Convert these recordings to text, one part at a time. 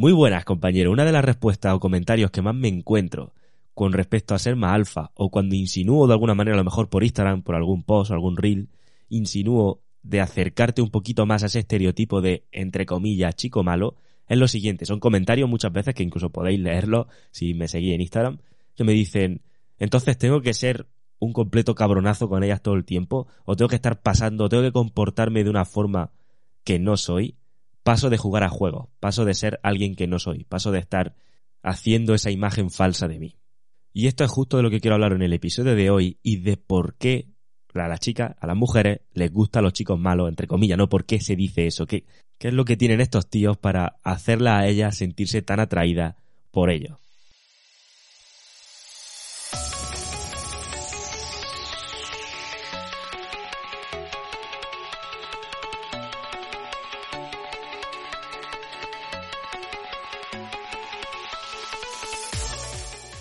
Muy buenas, compañero. Una de las respuestas o comentarios que más me encuentro con respecto a ser más alfa o cuando insinúo de alguna manera, a lo mejor por Instagram, por algún post o algún reel, insinúo de acercarte un poquito más a ese estereotipo de, entre comillas, chico malo, es lo siguiente. Son comentarios muchas veces que incluso podéis leerlo si me seguís en Instagram, que me dicen, entonces tengo que ser un completo cabronazo con ellas todo el tiempo, o tengo que estar pasando, tengo que comportarme de una forma que no soy, paso de jugar a juegos, paso de ser alguien que no soy, paso de estar haciendo esa imagen falsa de mí. Y esto es justo de lo que quiero hablar en el episodio de hoy y de por qué a las chicas, a las mujeres, les gustan los chicos malos, entre comillas, ¿no? ¿Por qué se dice eso? ¿Qué, qué es lo que tienen estos tíos para hacerla a ellas sentirse tan atraída por ellos?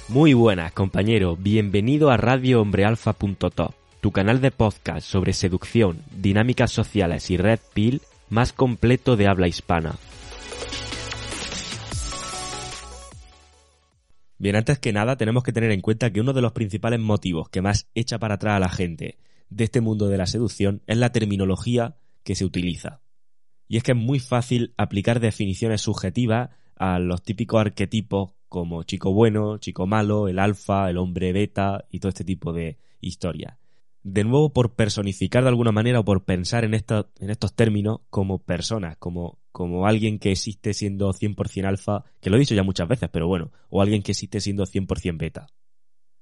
Muy buenas, compañero. Bienvenido a radiohombrealfa.top, tu canal de podcast sobre seducción, dinámicas sociales y red pill más completo de habla hispana. Bien, antes que nada tenemos que tener en cuenta que uno de los principales motivos que más echa para atrás a la gente de este mundo de la seducción es la terminología que se utiliza. Y es que es muy fácil aplicar definiciones subjetivas a los típicos arquetipos como chico bueno, chico malo, el alfa, el hombre beta y todo este tipo de historias. De nuevo, por personificar de alguna manera o por pensar en, en estos términos como personas, como, como alguien que existe siendo 100% alfa, que lo he dicho ya muchas veces, pero bueno, o alguien que existe siendo 100% beta.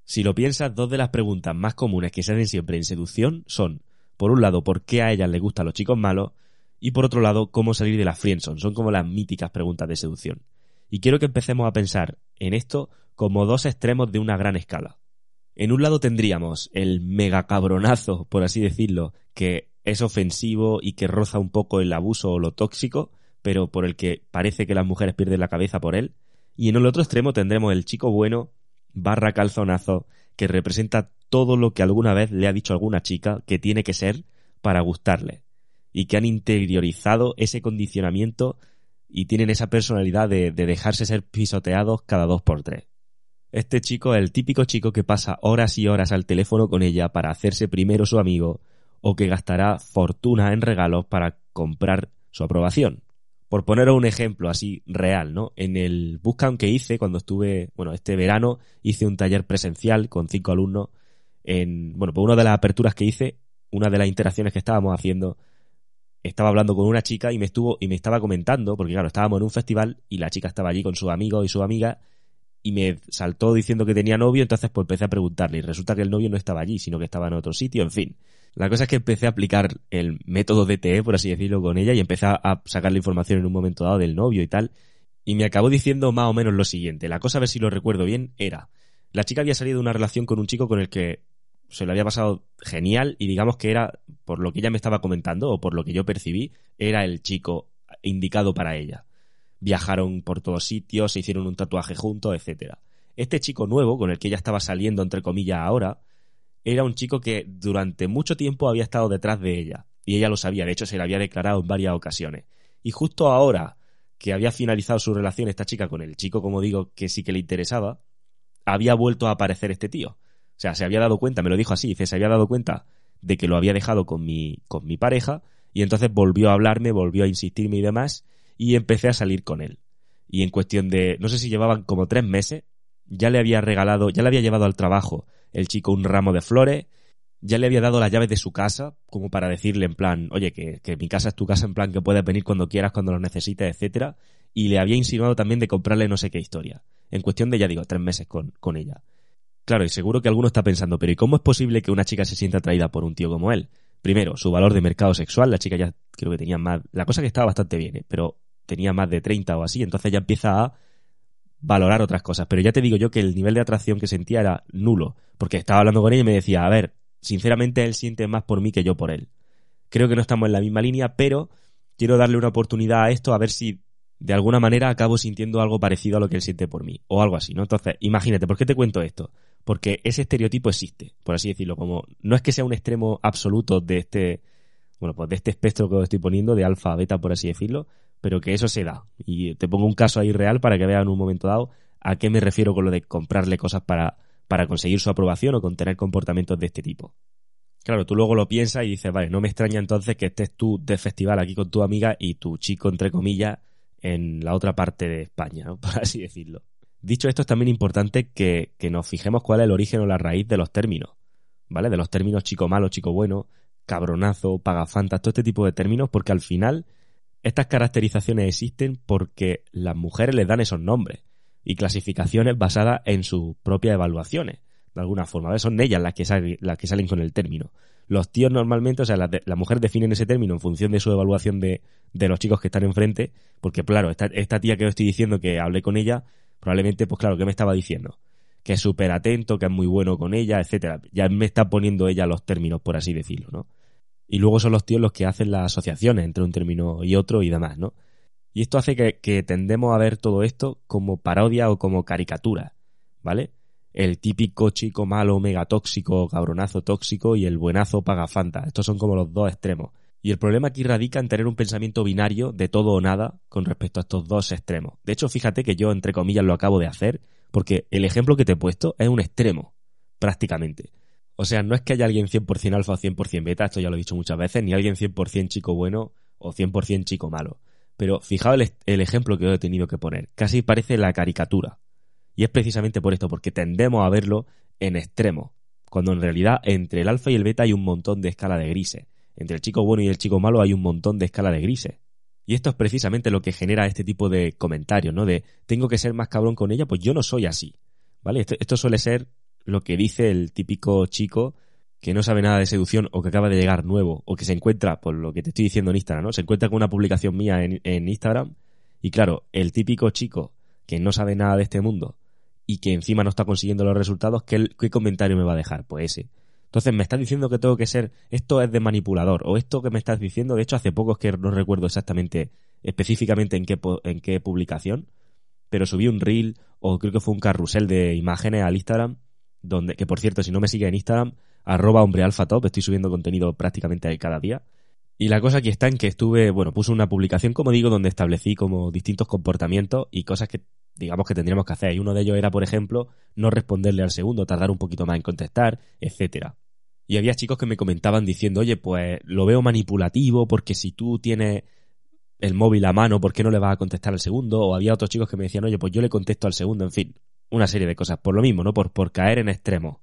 Si lo piensas, dos de las preguntas más comunes que se hacen siempre en seducción son, por un lado, ¿por qué a ellas les gustan los chicos malos? Y por otro lado, ¿cómo salir de la friendzone? Son como las míticas preguntas de seducción. Y quiero que empecemos a pensar en esto como dos extremos de una gran escala. En un lado tendríamos el mega cabronazo, por así decirlo, que es ofensivo y que roza un poco el abuso o lo tóxico, pero por el que parece que las mujeres pierden la cabeza por él. Y en el otro extremo tendremos el chico bueno, barra calzonazo, que representa todo lo que alguna vez le ha dicho alguna chica que tiene que ser para gustarle. Y que han interiorizado ese condicionamiento y tienen esa personalidad de, dejarse ser pisoteados cada dos por tres. Este chico es el típico chico que pasa horas y horas al teléfono con ella para hacerse primero su amigo o que gastará fortuna en regalos para comprar su aprobación. Por poneros un ejemplo así real, ¿no? En el bootcamp que hice cuando estuve, bueno, este verano hice un taller presencial con cinco alumnos en, bueno, por una de las aperturas que hice, una de las interacciones que estábamos haciendo estaba hablando con una chica y me estuvo y me estaba comentando, porque claro, estábamos en un festival y la chica estaba allí con su amigo y su amiga y me saltó diciendo que tenía novio, entonces pues empecé a preguntarle y resulta que el novio no estaba allí, sino que estaba en otro sitio, en fin. La cosa es que empecé a aplicar el método DTE, por así decirlo, con ella y empecé a sacar la información en un momento dado del novio y tal. Y me acabó diciendo más o menos lo siguiente. La cosa, a ver si lo recuerdo bien, era, la chica había salido de una relación con un chico con el que se lo había pasado genial y digamos que era, por lo que ella me estaba comentando o por lo que yo percibí, era el chico indicado para ella. Viajaron por todos sitios, se hicieron un tatuaje juntos, etcétera. Este chico nuevo, con el que ella estaba saliendo, entre comillas, ahora, era un chico que durante mucho tiempo había estado detrás de ella. Y ella lo sabía, de hecho se le había declarado en varias ocasiones. Y justo ahora que había finalizado su relación esta chica con el chico, como digo, que sí que le interesaba, había vuelto a aparecer este tío. O sea, se había dado cuenta, me lo dijo así, dice, se había dado cuenta de que lo había dejado con mi, con mi pareja y entonces volvió a hablarme, volvió a insistirme y demás y empecé a salir con él. Y en cuestión de, no sé si llevaban como tres meses, ya le había regalado, ya le había llevado al trabajo el chico un ramo de flores, ya le había dado las llaves de su casa, como para decirle en plan, oye, que, que mi casa es tu casa, en plan que puedes venir cuando quieras, cuando lo necesites, etcétera, y le había insinuado también de comprarle no sé qué historia. En cuestión de, ya digo, tres meses con, con ella. Claro, y seguro que alguno está pensando, pero ¿y cómo es posible que una chica se sienta atraída por un tío como él? Primero, su valor de mercado sexual, la chica ya creo que tenía más, la cosa que estaba bastante bien, ¿eh? pero tenía más de 30 o así, entonces ya empieza a valorar otras cosas. Pero ya te digo yo que el nivel de atracción que sentía era nulo, porque estaba hablando con ella y me decía, a ver, sinceramente él siente más por mí que yo por él. Creo que no estamos en la misma línea, pero quiero darle una oportunidad a esto a ver si de alguna manera acabo sintiendo algo parecido a lo que él siente por mí, o algo así, ¿no? Entonces, imagínate, ¿por qué te cuento esto? Porque ese estereotipo existe, por así decirlo, como no es que sea un extremo absoluto de este, bueno, pues de este espectro que os estoy poniendo, de alfa, beta, por así decirlo, pero que eso se da. Y te pongo un caso ahí real para que vean en un momento dado a qué me refiero con lo de comprarle cosas para, para conseguir su aprobación o con tener comportamientos de este tipo. Claro, tú luego lo piensas y dices, vale, no me extraña entonces que estés tú de festival aquí con tu amiga y tu chico, entre comillas, en la otra parte de España, por así decirlo. Dicho esto, es también importante que, nos fijemos cuál es el origen o la raíz de los términos, ¿vale? De los términos chico malo, chico bueno, cabronazo, pagafantas, todo este tipo de términos, porque al final estas caracterizaciones existen porque las mujeres les dan esos nombres y clasificaciones basadas en sus propias evaluaciones, de alguna forma. Son ellas las que, salen con el término. Los tíos normalmente, o sea, las, mujeres definen ese término en función de su evaluación de, de los chicos que están enfrente, porque claro, esta, esta tía que os estoy diciendo que hablé con ella, probablemente, pues claro, ¿qué me estaba diciendo? Que es súper atento, que es muy bueno con ella, etcétera. Ya me está poniendo ella los términos, por así decirlo, ¿no? Y luego son los tíos los que hacen las asociaciones entre un término y otro y demás, ¿no? Y esto hace que, tendemos a ver todo esto como parodia o como caricatura, ¿vale? El típico chico malo, mega tóxico, cabronazo tóxico y el buenazo pagafanta. Estos son como los dos extremos. Y el problema aquí radica en tener un pensamiento binario de todo o nada con respecto a estos dos extremos. De hecho, fíjate que yo, entre comillas, lo acabo de hacer, porque el ejemplo que te he puesto es un extremo, prácticamente. O sea, no es que haya alguien 100% alfa o 100% beta, esto ya lo he dicho muchas veces, ni alguien 100% chico bueno o 100% chico malo. Pero fijaos el, ejemplo que he tenido que poner. Casi parece la caricatura. Y es precisamente por esto, porque tendemos a verlo en extremo. Cuando en realidad entre el alfa y el beta hay un montón de escala de grises. Entre el chico bueno y el chico malo hay un montón de escala de grises. Y esto es precisamente lo que genera este tipo de comentarios, ¿no? De tengo que ser más cabrón con ella, pues yo no soy así. ¿Vale? esto suele ser lo que dice el típico chico que no sabe nada de seducción o que acaba de llegar nuevo o que se encuentra, por lo que te estoy diciendo en Instagram, ¿no? Se encuentra con una publicación mía en, Instagram y claro, el típico chico que no sabe nada de este mundo y que encima no está consiguiendo los resultados, ¿qué, qué comentario me va a dejar? Pues ese. Entonces me estás diciendo que tengo que ser, esto es de manipulador, o esto que me estás diciendo, de hecho hace poco es que no recuerdo exactamente, específicamente en qué, en qué publicación, pero subí un reel o creo que fue un carrusel de imágenes al Instagram donde, que por cierto, si no me sigue en Instagram, arroba top, estoy subiendo contenido prácticamente cada día. Y la cosa aquí está en que estuve, bueno, puse una publicación, como digo, donde establecí como distintos comportamientos y cosas que digamos que tendríamos que hacer. Y uno de ellos era, por ejemplo, no responderle al segundo, tardar un poquito más en contestar, etcétera. Y había chicos que me comentaban diciendo, oye, pues lo veo manipulativo porque si tú tienes el móvil a mano, ¿por qué no le vas a contestar al segundo? O había otros chicos que me decían, oye, pues yo le contesto al segundo, en fin una serie de cosas. Por lo mismo, ¿no? Por, por caer en extremo.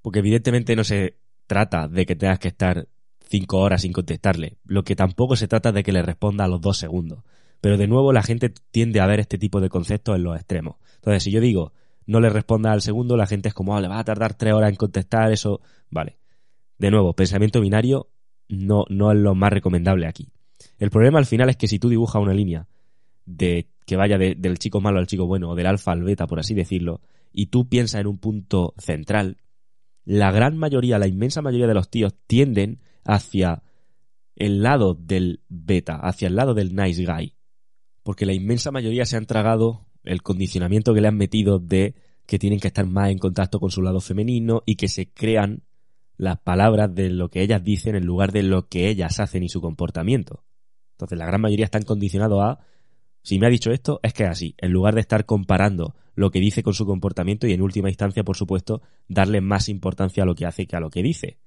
Porque evidentemente no se trata de que tengas que estar cinco horas sin contestarle. Lo que tampoco se trata de que le responda a los dos segundos. Pero de nuevo la gente tiende a ver este tipo de conceptos en los extremos. Entonces, si yo digo no le responda al segundo, la gente es como, ah, le va a tardar tres horas en contestar, eso. Vale. De nuevo, pensamiento binario no, no es lo más recomendable aquí. El problema al final es que si tú dibujas una línea de que vaya del chico malo al chico bueno, o del alfa al beta, por así decirlo, y tú piensas en un punto central, la gran mayoría, la inmensa mayoría de los tíos tienden hacia el lado del beta, hacia el lado del nice guy. Porque la inmensa mayoría se han tragado el condicionamiento que le han metido de que tienen que estar más en contacto con su lado femenino y que se crean las palabras de lo que ellas dicen en lugar de lo que ellas hacen y su comportamiento. Entonces la gran mayoría están condicionados a si me ha dicho esto, es que es así, en lugar de estar comparando lo que dice con su comportamiento y en última instancia, por supuesto, darle más importancia a lo que hace que a lo que dice.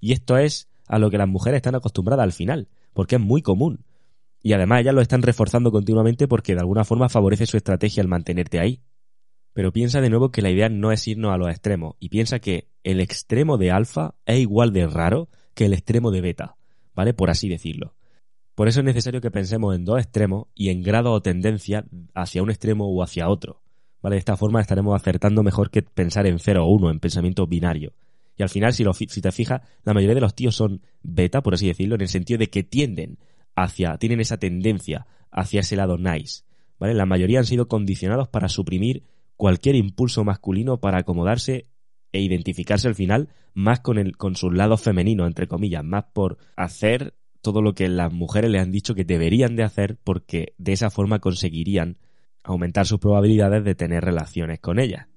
Y esto es a lo que las mujeres están acostumbradas al final, porque es muy común. Y además ellas lo están reforzando continuamente porque de alguna forma favorece su estrategia al mantenerte ahí. Pero piensa de nuevo que la idea no es irnos a los extremos, y piensa que el extremo de alfa es igual de raro que el extremo de beta, ¿vale? Por así decirlo. Por eso es necesario que pensemos en dos extremos y en grado o tendencia hacia un extremo o hacia otro. ¿Vale? De esta forma estaremos acertando mejor que pensar en 0 o 1, en pensamiento binario. Y al final, si, lo, si te fijas, la mayoría de los tíos son beta, por así decirlo, en el sentido de que tienden hacia, tienen esa tendencia hacia ese lado nice. ¿vale? La mayoría han sido condicionados para suprimir cualquier impulso masculino para acomodarse e identificarse al final más con, el, con sus lados femeninos, entre comillas, más por hacer todo lo que las mujeres le han dicho que deberían de hacer porque de esa forma conseguirían aumentar sus probabilidades de tener relaciones con ellas.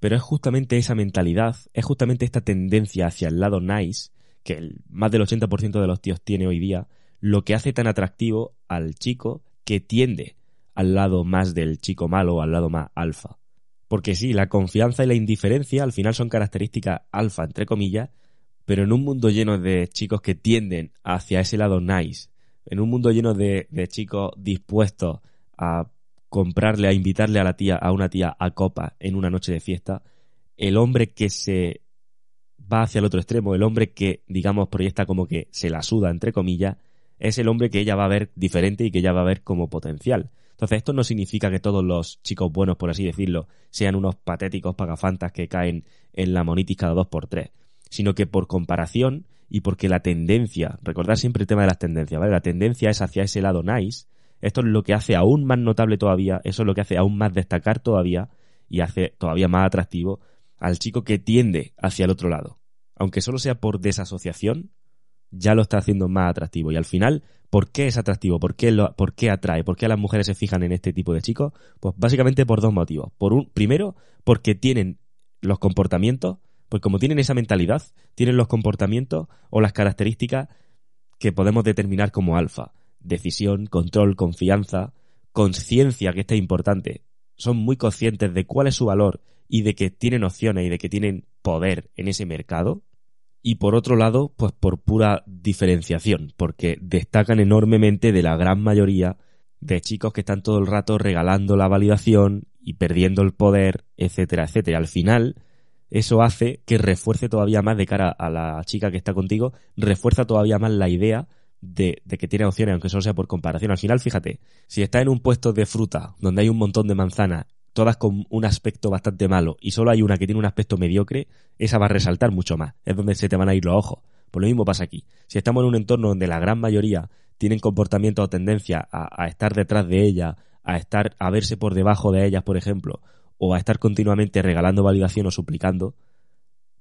Pero es justamente esa mentalidad, es justamente esta tendencia hacia el lado nice, que el, más del 80% de los tíos tiene hoy día, lo que hace tan atractivo al chico que tiende al lado más del chico malo al lado más alfa. Porque sí, la confianza y la indiferencia al final son características alfa, entre comillas, pero en un mundo lleno de chicos que tienden hacia ese lado nice, en un mundo lleno de, de chicos dispuestos a comprarle, a invitarle a la tía, a una tía a copa en una noche de fiesta, el hombre que se va hacia el otro extremo, el hombre que, digamos, proyecta como que se la suda, entre comillas, es el hombre que ella va a ver diferente y que ella va a ver como potencial. Entonces, esto no significa que todos los chicos buenos, por así decirlo, sean unos patéticos pagafantas que caen en la monitis cada dos por tres, sino que por comparación y porque la tendencia, recordar siempre el tema de las tendencias, ¿vale? La tendencia es hacia ese lado nice, esto es lo que hace aún más notable todavía, eso es lo que hace aún más destacar todavía y hace todavía más atractivo al chico que tiende hacia el otro lado. Aunque solo sea por desasociación, ya lo está haciendo más atractivo. Y al final, ¿por qué es atractivo? ¿Por qué, lo, ¿Por qué atrae? ¿Por qué las mujeres se fijan en este tipo de chicos? Pues básicamente por dos motivos. Por un, primero, porque tienen los comportamientos, pues como tienen esa mentalidad, tienen los comportamientos o las características que podemos determinar como alfa. Decisión, control, confianza, conciencia, que esto es importante. Son muy conscientes de cuál es su valor y de que tienen opciones y de que tienen poder en ese mercado. Y por otro lado, pues por pura diferenciación, porque destacan enormemente de la gran mayoría de chicos que están todo el rato regalando la validación y perdiendo el poder, etcétera, etcétera. Al final, eso hace que refuerce todavía más de cara a la chica que está contigo, refuerza todavía más la idea de, que tiene opciones, aunque solo sea por comparación. Al final, fíjate, si está en un puesto de fruta donde hay un montón de manzanas, todas con un aspecto bastante malo, y solo hay una que tiene un aspecto mediocre, esa va a resaltar mucho más. Es donde se te van a ir los ojos. Pues lo mismo pasa aquí. Si estamos en un entorno donde la gran mayoría tienen comportamiento o tendencia a, estar detrás de ella, a estar, a verse por debajo de ellas, por ejemplo, o a estar continuamente regalando validación o suplicando,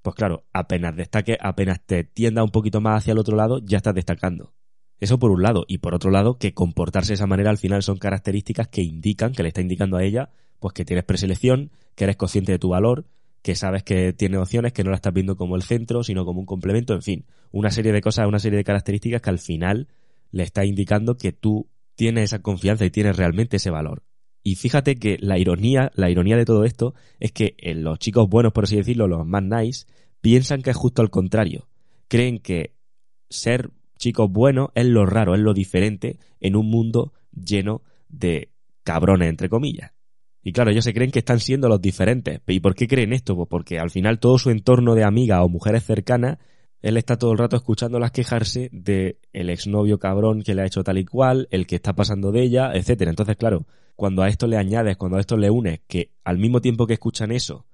pues claro, apenas destaque, apenas te tienda un poquito más hacia el otro lado, ya estás destacando. Eso por un lado. Y por otro lado, que comportarse de esa manera al final son características que indican, que le está indicando a ella, pues que tienes preselección, que eres consciente de tu valor, que sabes que tiene opciones, que no la estás viendo como el centro, sino como un complemento, en fin, una serie de cosas, una serie de características que al final le está indicando que tú tienes esa confianza y tienes realmente ese valor. Y fíjate que la ironía, la ironía de todo esto es que los chicos buenos, por así decirlo, los más nice, piensan que es justo al contrario. Creen que ser chicos buenos es lo raro, es lo diferente en un mundo lleno de cabrones, entre comillas. Y claro, ellos se creen que están siendo los diferentes. ¿Y por qué creen esto? Pues porque al final todo su entorno de amigas o mujeres cercanas, él está todo el rato escuchándolas quejarse de el exnovio cabrón que le ha hecho tal y cual, el que está pasando de ella, etcétera. Entonces, claro, cuando a esto le añades, cuando a esto le unes, que al mismo tiempo que escuchan eso,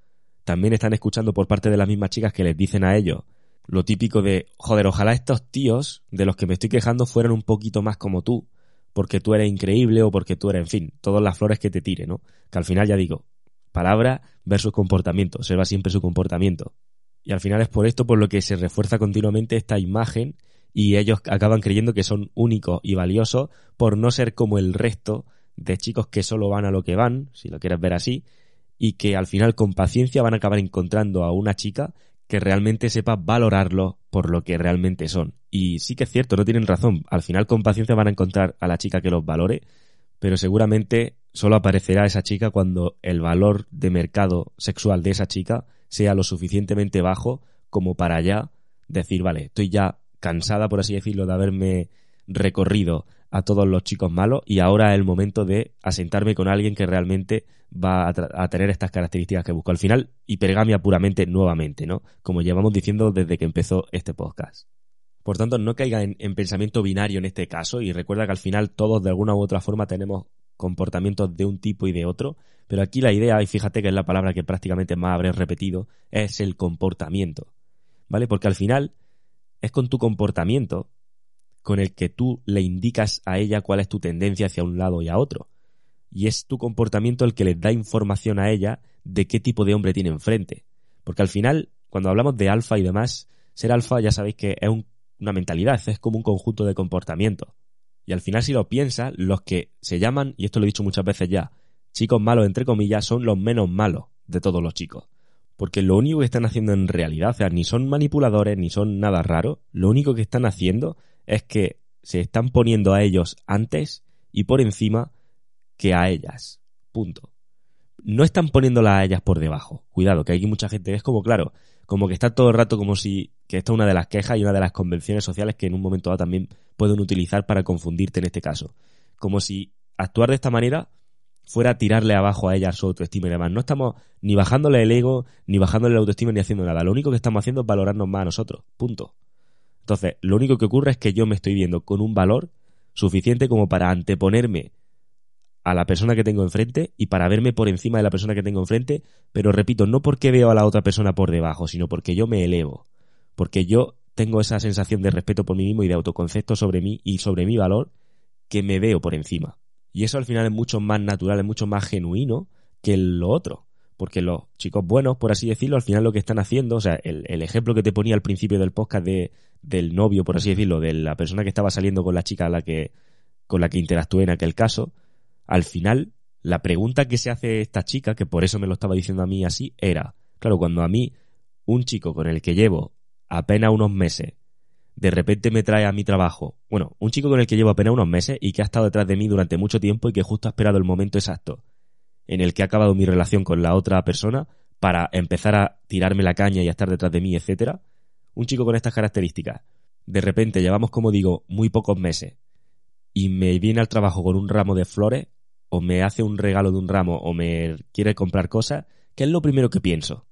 también están escuchando por parte de las mismas chicas que les dicen a ellos lo típico de, joder, ojalá estos tíos de los que me estoy quejando fueran un poquito más como tú, porque tú eres increíble o porque tú eres, en fin, todas las flores que te tire, ¿no? Que al final ya digo, palabra versus comportamiento, observa siempre su comportamiento. Y al final es por esto por lo que se refuerza continuamente esta imagen y ellos acaban creyendo que son únicos y valiosos por no ser como el resto de chicos que solo van a lo que van, si lo quieres ver así, y que al final con paciencia van a acabar encontrando a una chica que realmente sepa valorarlo por lo que realmente son. Y sí que es cierto, no tienen razón. Al final con paciencia van a encontrar a la chica que los valore, pero seguramente solo aparecerá esa chica cuando el valor de mercado sexual de esa chica sea lo suficientemente bajo como para ya decir, vale, estoy ya cansada, por así decirlo, de haberme recorrido a todos los chicos malos y ahora es el momento de asentarme con alguien que realmente va a, tener estas características que busco. Al final, hipergamia puramente nuevamente, ¿no? Como llevamos diciendo desde que empezó este podcast. Por tanto, no caiga en, en, pensamiento binario en este caso y recuerda que al final todos de alguna u otra forma tenemos comportamientos de un tipo y de otro, pero aquí la idea, y fíjate que es la palabra que prácticamente más habré repetido, es el comportamiento. ¿Vale? Porque al final es con tu comportamiento con el que tú le indicas a ella cuál es tu tendencia hacia un lado y a otro. y es tu comportamiento el que les da información a ella de qué tipo de hombre tiene enfrente. Porque al final, cuando hablamos de alfa y demás, ser alfa ya sabéis que es una mentalidad, es como un conjunto de comportamientos. Y al final, si lo piensas, los que se llaman, y esto lo he dicho muchas veces ya, chicos malos, entre comillas, son los menos malos de todos los chicos. Porque lo único que están haciendo en realidad, o sea, ni son manipuladores, ni son nada raro, lo único que están haciendo es que se están poniendo a ellos antes y por encima que a ellas. Punto. No están poniéndolas a ellas por debajo. Cuidado, que hay mucha gente, es como, claro, como que está todo el rato como si, que esta es una de las quejas y una de las convenciones sociales que en un momento dado también pueden utilizar para confundirte en este caso. Como si actuar de esta manera fuera tirarle abajo a ella su autoestima y demás. No estamos ni bajándole el ego, ni bajándole la autoestima, ni haciendo nada. Lo único que estamos haciendo es valorarnos más a nosotros. Punto. Entonces, lo único que ocurre es que yo me estoy viendo con un valor suficiente como para anteponerme a la persona que tengo enfrente y para verme por encima de la persona que tengo enfrente, pero repito, no porque veo a la otra persona por debajo, sino porque yo me elevo, porque yo tengo esa sensación de respeto por mí mismo y de autoconcepto sobre mí y sobre mi valor que me veo por encima. Y eso al final es mucho más natural, es mucho más genuino que lo otro. Porque los chicos buenos, por así decirlo, al final lo que están haciendo, o sea, el, ejemplo que te ponía al principio del podcast de, del novio, por así decirlo, de la persona que estaba saliendo con la chica a la que, con la que interactué en aquel caso, al final, la pregunta que se hace esta chica, que por eso me lo estaba diciendo a mí así, era, claro, cuando a mí un chico con el que llevo apenas unos meses de repente me trae a mi trabajo, bueno, un chico con el que llevo apenas unos meses y que ha estado detrás de mí durante mucho tiempo y que justo ha esperado el momento exacto en el que ha acabado mi relación con la otra persona para empezar a tirarme la caña y a estar detrás de mí, etcétera. Un chico con estas características. De repente llevamos, como digo, muy pocos meses y me viene al trabajo con un ramo de flores o me hace un regalo de un ramo o me quiere comprar cosas, ¿qué es lo primero que pienso?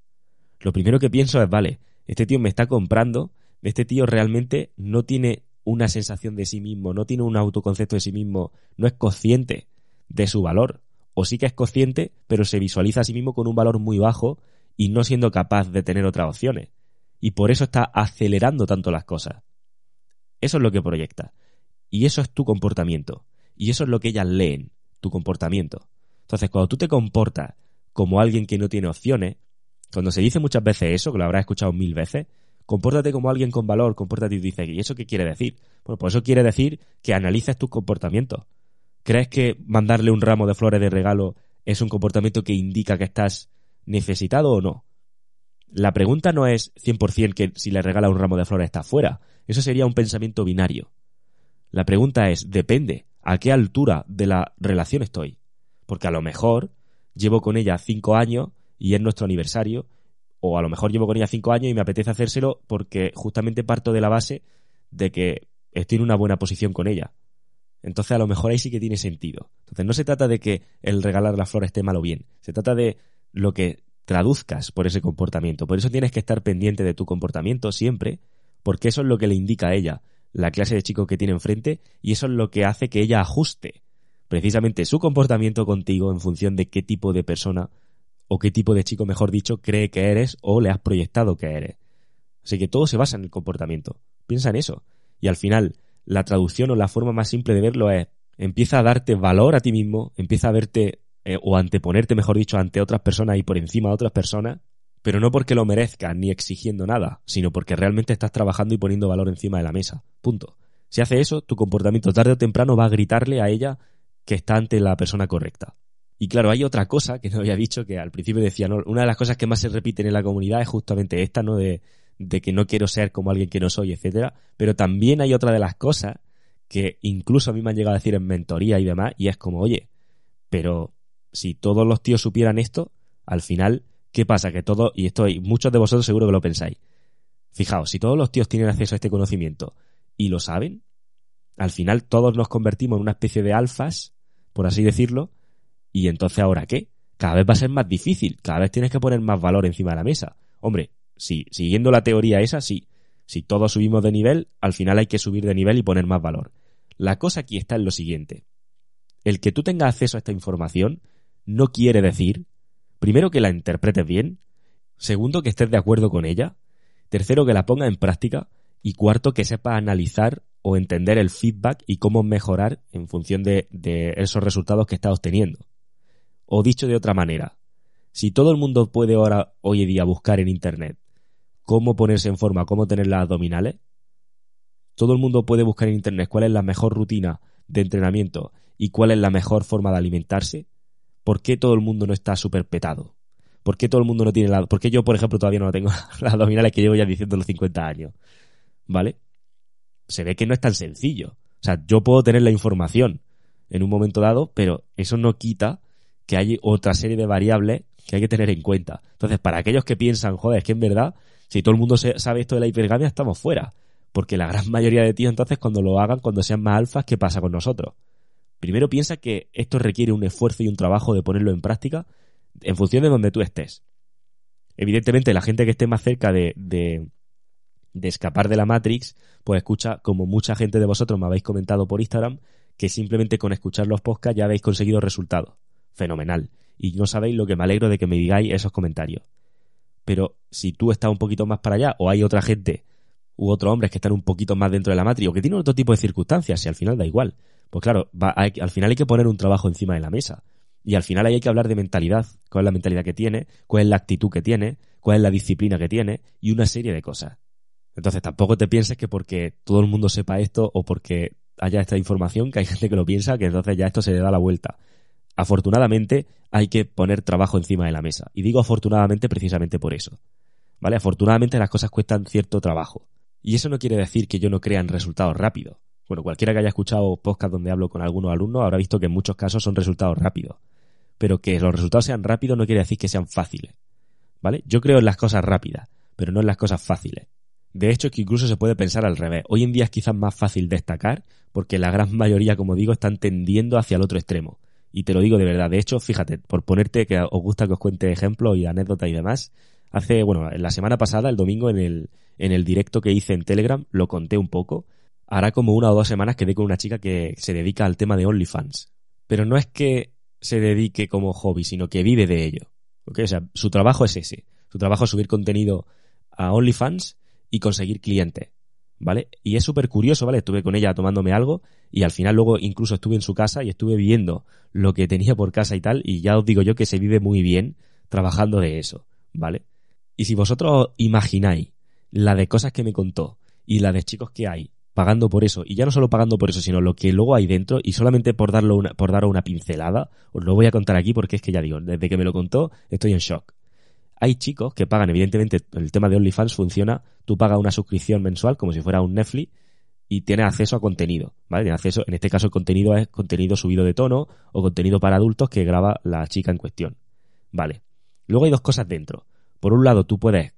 Lo primero que pienso es, vale, este tío me está comprando este tío realmente no tiene una sensación de sí mismo, no tiene un autoconcepto de sí mismo, no es consciente de su valor. O sí que es consciente, pero se visualiza a sí mismo con un valor muy bajo y no siendo capaz de tener otras opciones. Y por eso está acelerando tanto las cosas. Eso es lo que proyecta. Y eso es tu comportamiento. Y eso es lo que ellas leen, tu comportamiento. Entonces, cuando tú te comportas como alguien que no tiene opciones, cuando se dice muchas veces eso, que lo habrás escuchado mil veces, compórtate como alguien con valor, compórtate y dice, ¿y eso qué quiere decir? Bueno, pues eso quiere decir que analices tus comportamientos. ¿Crees que mandarle un ramo de flores de regalo es un comportamiento que indica que estás necesitado o no? La pregunta no es 100% que si le regala un ramo de flores está fuera. Eso sería un pensamiento binario. La pregunta es, depende, ¿a qué altura de la relación estoy? Porque a lo mejor llevo con ella cinco años y es nuestro aniversario o a lo mejor llevo con ella cinco años y me apetece hacérselo porque justamente parto de la base de que estoy en una buena posición con ella. Entonces a lo mejor ahí sí que tiene sentido. Entonces no se trata de que el regalar las flores esté mal o bien, se trata de lo que traduzcas por ese comportamiento. Por eso tienes que estar pendiente de tu comportamiento siempre, porque eso es lo que le indica a ella la clase de chico que tiene enfrente y eso es lo que hace que ella ajuste precisamente su comportamiento contigo en función de qué tipo de persona o qué tipo de chico, mejor dicho, cree que eres o le has proyectado que eres. Así que todo se basa en el comportamiento. Piensa en eso. Y al final, la traducción o la forma más simple de verlo es, empieza a darte valor a ti mismo, empieza a verte eh, o anteponerte, mejor dicho, ante otras personas y por encima de otras personas, pero no porque lo merezcas ni exigiendo nada, sino porque realmente estás trabajando y poniendo valor encima de la mesa. Punto. Si hace eso, tu comportamiento tarde o temprano va a gritarle a ella que está ante la persona correcta. Y claro, hay otra cosa que no había dicho, que al principio decía, ¿no? una de las cosas que más se repiten en la comunidad es justamente esta, ¿no? De, de que no quiero ser como alguien que no soy, etcétera. Pero también hay otra de las cosas que incluso a mí me han llegado a decir en mentoría y demás, y es como, oye, pero si todos los tíos supieran esto, al final, ¿qué pasa? Que todos, y esto y muchos de vosotros seguro que lo pensáis. Fijaos, si todos los tíos tienen acceso a este conocimiento y lo saben, al final todos nos convertimos en una especie de alfas, por así decirlo, y entonces, ¿ahora qué? Cada vez va a ser más difícil, cada vez tienes que poner más valor encima de la mesa. Hombre, sí, siguiendo la teoría esa, sí. Si todos subimos de nivel, al final hay que subir de nivel y poner más valor. La cosa aquí está en lo siguiente. El que tú tengas acceso a esta información no quiere decir, primero, que la interpretes bien, segundo, que estés de acuerdo con ella, tercero, que la pongas en práctica y cuarto, que sepas analizar o entender el feedback y cómo mejorar en función de, de esos resultados que estás obteniendo. O dicho de otra manera, si todo el mundo puede ahora, hoy en día, buscar en Internet cómo ponerse en forma, cómo tener las abdominales, todo el mundo puede buscar en Internet cuál es la mejor rutina de entrenamiento y cuál es la mejor forma de alimentarse, ¿por qué todo el mundo no está súper petado? ¿Por qué todo el mundo no tiene la... ¿Por qué yo, por ejemplo, todavía no tengo las abdominales que llevo ya diciendo los 50 años? ¿Vale? Se ve que no es tan sencillo. O sea, yo puedo tener la información en un momento dado, pero eso no quita que hay otra serie de variables que hay que tener en cuenta. Entonces, para aquellos que piensan, joder, es que en verdad, si todo el mundo sabe esto de la hipergamia, estamos fuera. Porque la gran mayoría de tíos, entonces, cuando lo hagan, cuando sean más alfas, ¿qué pasa con nosotros? Primero piensa que esto requiere un esfuerzo y un trabajo de ponerlo en práctica en función de donde tú estés. Evidentemente, la gente que esté más cerca de, de, de escapar de la Matrix, pues escucha, como mucha gente de vosotros me habéis comentado por Instagram, que simplemente con escuchar los podcasts ya habéis conseguido resultados. Fenomenal. Y no sabéis lo que me alegro de que me digáis esos comentarios. Pero si tú estás un poquito más para allá, o hay otra gente u otros hombres que están un poquito más dentro de la Matrix, o que tienen otro tipo de circunstancias, y al final da igual. Pues claro, al final hay que poner un trabajo encima de la mesa. Y al final hay que hablar de mentalidad, cuál es la mentalidad que tiene, cuál es la actitud que tiene, cuál es la disciplina que tiene, y una serie de cosas. Entonces tampoco te pienses que porque todo el mundo sepa esto o porque haya esta información, que hay gente que lo piensa, que entonces ya esto se le da la vuelta. Afortunadamente hay que poner trabajo encima de la mesa. Y digo afortunadamente precisamente por eso. ¿Vale? Afortunadamente las cosas cuestan cierto trabajo. Y eso no quiere decir que yo no crea en resultados rápidos. Bueno, cualquiera que haya escuchado podcast donde hablo con algunos alumnos habrá visto que en muchos casos son resultados rápidos. Pero que los resultados sean rápidos no quiere decir que sean fáciles. ¿Vale? Yo creo en las cosas rápidas, pero no en las cosas fáciles. De hecho, que incluso se puede pensar al revés. Hoy en día es quizás más fácil destacar porque la gran mayoría, como digo, están tendiendo hacia el otro extremo. Y te lo digo de verdad. De hecho, fíjate, por ponerte que os gusta que os cuente ejemplos y anécdotas y demás, hace, bueno, la semana pasada, el domingo, en el, en el directo que hice en Telegram, lo conté un poco. Hará como una o dos semanas quedé con una chica que se dedica al tema de OnlyFans. Pero no es que se dedique como hobby, sino que vive de ello. O sea, su trabajo es ese. Su trabajo es subir contenido a OnlyFans y conseguir clientes. ¿Vale? Y es súper curioso, ¿vale? Estuve con ella tomándome algo y al final luego incluso estuve en su casa y estuve viendo lo que tenía por casa y tal y ya os digo yo que se vive muy bien trabajando de eso, ¿vale? Y si vosotros imagináis la de cosas que me contó y la de chicos que hay pagando por eso, y ya no solo pagando por eso, sino lo que luego hay dentro, y solamente por darlo una, por daros una pincelada, os lo voy a contar aquí porque es que ya digo, desde que me lo contó estoy en shock. Hay chicos que pagan, evidentemente, el tema de OnlyFans funciona, tú pagas una suscripción mensual como si fuera un Netflix y tienes acceso a contenido, ¿vale? Tienes acceso, en este caso el contenido es contenido subido de tono o contenido para adultos que graba la chica en cuestión, ¿vale? Luego hay dos cosas dentro. Por un lado, tú puedes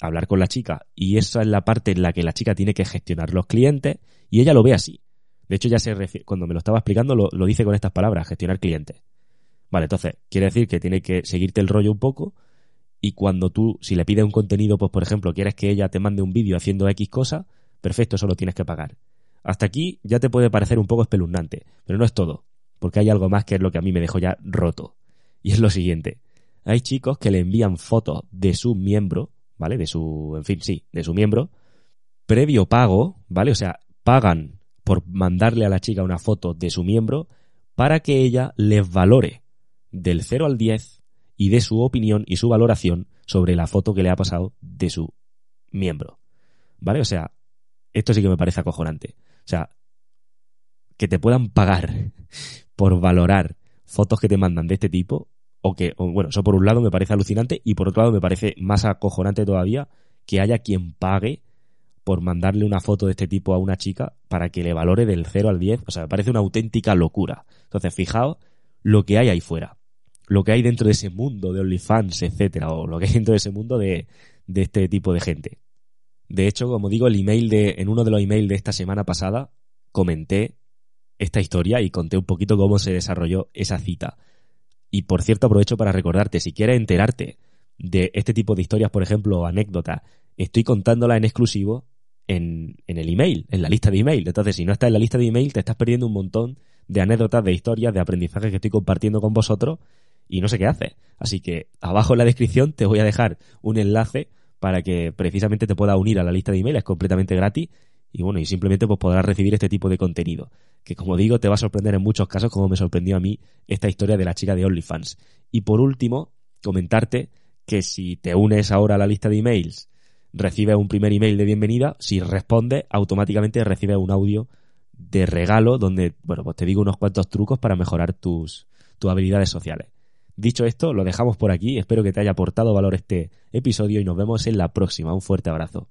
hablar con la chica y esa es la parte en la que la chica tiene que gestionar los clientes y ella lo ve así. De hecho, ya se refiere, cuando me lo estaba explicando lo, lo dice con estas palabras, gestionar clientes. Vale, entonces, quiere decir que tiene que seguirte el rollo un poco y cuando tú, si le pides un contenido, pues por ejemplo, quieres que ella te mande un vídeo haciendo X cosa, perfecto, eso lo tienes que pagar. Hasta aquí ya te puede parecer un poco espeluznante, pero no es todo, porque hay algo más que es lo que a mí me dejó ya roto. Y es lo siguiente. Hay chicos que le envían fotos de su miembro, ¿vale? De su, en fin, sí, de su miembro, previo pago, ¿vale? O sea, pagan por mandarle a la chica una foto de su miembro para que ella les valore del 0 al 10 y de su opinión y su valoración sobre la foto que le ha pasado de su miembro. ¿Vale? O sea, esto sí que me parece acojonante. O sea, que te puedan pagar por valorar fotos que te mandan de este tipo, o que, bueno, eso por un lado me parece alucinante y por otro lado me parece más acojonante todavía que haya quien pague por mandarle una foto de este tipo a una chica para que le valore del 0 al 10. O sea, me parece una auténtica locura. Entonces, fijaos lo que hay ahí fuera lo que hay dentro de ese mundo de OnlyFans, etcétera, o lo que hay dentro de ese mundo de, este tipo de gente. De hecho, como digo, el email de, en uno de los emails de esta semana pasada, comenté esta historia y conté un poquito cómo se desarrolló esa cita. Y por cierto, aprovecho para recordarte, si quieres enterarte de este tipo de historias, por ejemplo, o anécdotas, estoy contándola en exclusivo en, en el email, en la lista de email. Entonces, si no estás en la lista de email, te estás perdiendo un montón de anécdotas, de historias, de aprendizajes que estoy compartiendo con vosotros y no sé qué hace. Así que abajo en la descripción te voy a dejar un enlace para que precisamente te pueda unir a la lista de email, es completamente gratis y bueno, y simplemente pues podrás recibir este tipo de contenido, que como digo te va a sorprender en muchos casos como me sorprendió a mí esta historia de la chica de OnlyFans. Y por último, comentarte que si te unes ahora a la lista de emails, recibes un primer email de bienvenida, si respondes, automáticamente recibes un audio de regalo donde, bueno, pues te digo unos cuantos trucos para mejorar tus, tus habilidades sociales. Dicho esto, lo dejamos por aquí, espero que te haya aportado valor este episodio y nos vemos en la próxima. Un fuerte abrazo.